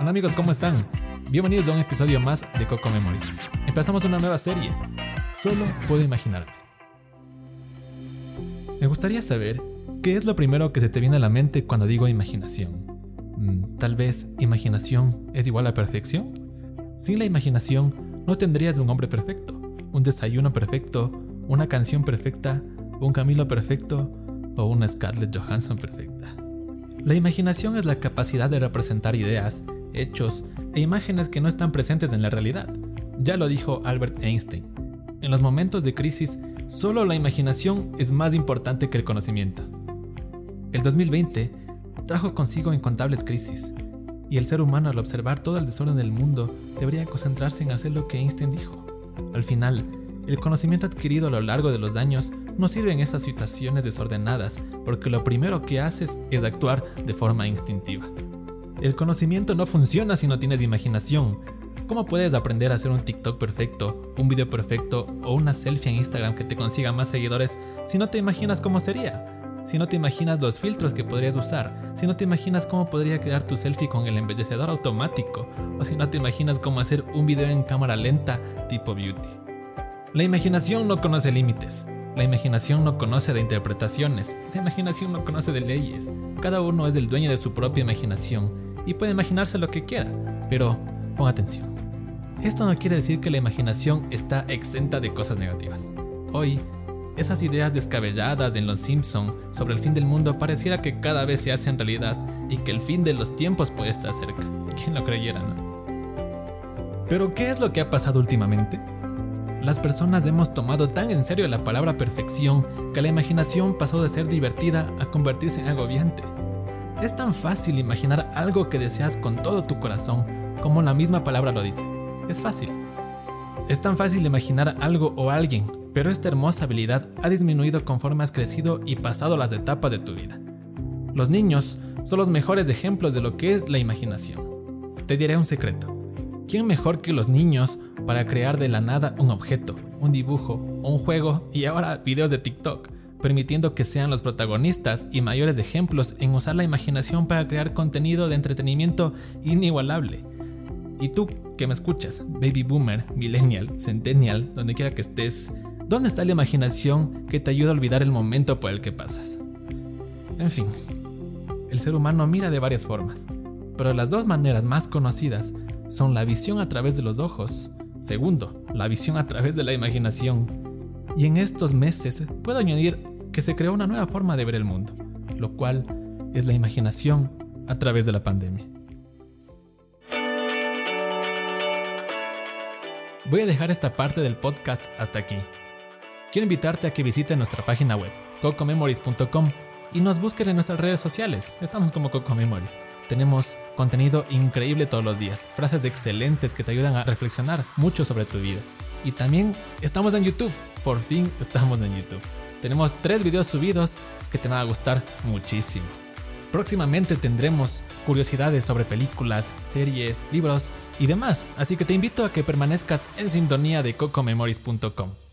Hola amigos, ¿cómo están? Bienvenidos a un episodio más de Coco Memories. Empezamos una nueva serie. Solo puedo imaginarme. Me gustaría saber qué es lo primero que se te viene a la mente cuando digo imaginación. Mm, Tal vez imaginación es igual a perfección. Sin la imaginación no tendrías un hombre perfecto, un desayuno perfecto, una canción perfecta, un Camilo perfecto o una Scarlett Johansson perfecta. La imaginación es la capacidad de representar ideas, hechos e imágenes que no están presentes en la realidad. Ya lo dijo Albert Einstein. En los momentos de crisis, solo la imaginación es más importante que el conocimiento. El 2020 trajo consigo incontables crisis, y el ser humano al observar todo el desorden del mundo debería concentrarse en hacer lo que Einstein dijo. Al final, el conocimiento adquirido a lo largo de los años no sirve en estas situaciones desordenadas porque lo primero que haces es actuar de forma instintiva. El conocimiento no funciona si no tienes imaginación. ¿Cómo puedes aprender a hacer un TikTok perfecto, un video perfecto o una selfie en Instagram que te consiga más seguidores si no te imaginas cómo sería? Si no te imaginas los filtros que podrías usar, si no te imaginas cómo podría quedar tu selfie con el embellecedor automático, o si no te imaginas cómo hacer un video en cámara lenta tipo beauty. La imaginación no conoce límites. La imaginación no conoce de interpretaciones. La imaginación no conoce de leyes. Cada uno es el dueño de su propia imaginación y puede imaginarse lo que quiera. Pero pon atención. Esto no quiere decir que la imaginación está exenta de cosas negativas. Hoy, esas ideas descabelladas en Los Simpson sobre el fin del mundo pareciera que cada vez se hacen realidad y que el fin de los tiempos puede estar cerca. ¿Quién lo creyera, no? Pero ¿qué es lo que ha pasado últimamente? Las personas hemos tomado tan en serio la palabra perfección que la imaginación pasó de ser divertida a convertirse en agobiante. Es tan fácil imaginar algo que deseas con todo tu corazón como la misma palabra lo dice. Es fácil. Es tan fácil imaginar algo o alguien, pero esta hermosa habilidad ha disminuido conforme has crecido y pasado las etapas de tu vida. Los niños son los mejores ejemplos de lo que es la imaginación. Te diré un secreto. ¿Quién mejor que los niños para crear de la nada un objeto, un dibujo, un juego y ahora videos de TikTok, permitiendo que sean los protagonistas y mayores ejemplos en usar la imaginación para crear contenido de entretenimiento inigualable? Y tú que me escuchas, baby boomer, millennial, centennial, donde quiera que estés, ¿dónde está la imaginación que te ayuda a olvidar el momento por el que pasas? En fin, el ser humano mira de varias formas, pero las dos maneras más conocidas son la visión a través de los ojos, segundo, la visión a través de la imaginación. Y en estos meses puedo añadir que se creó una nueva forma de ver el mundo, lo cual es la imaginación a través de la pandemia. Voy a dejar esta parte del podcast hasta aquí. Quiero invitarte a que visites nuestra página web, cocomemories.com y nos busques en nuestras redes sociales. Estamos como Coco Memories. Tenemos contenido increíble todos los días, frases excelentes que te ayudan a reflexionar mucho sobre tu vida. Y también estamos en YouTube. Por fin estamos en YouTube. Tenemos tres videos subidos que te van a gustar muchísimo. Próximamente tendremos curiosidades sobre películas, series, libros y demás, así que te invito a que permanezcas en sintonía de cocomemories.com.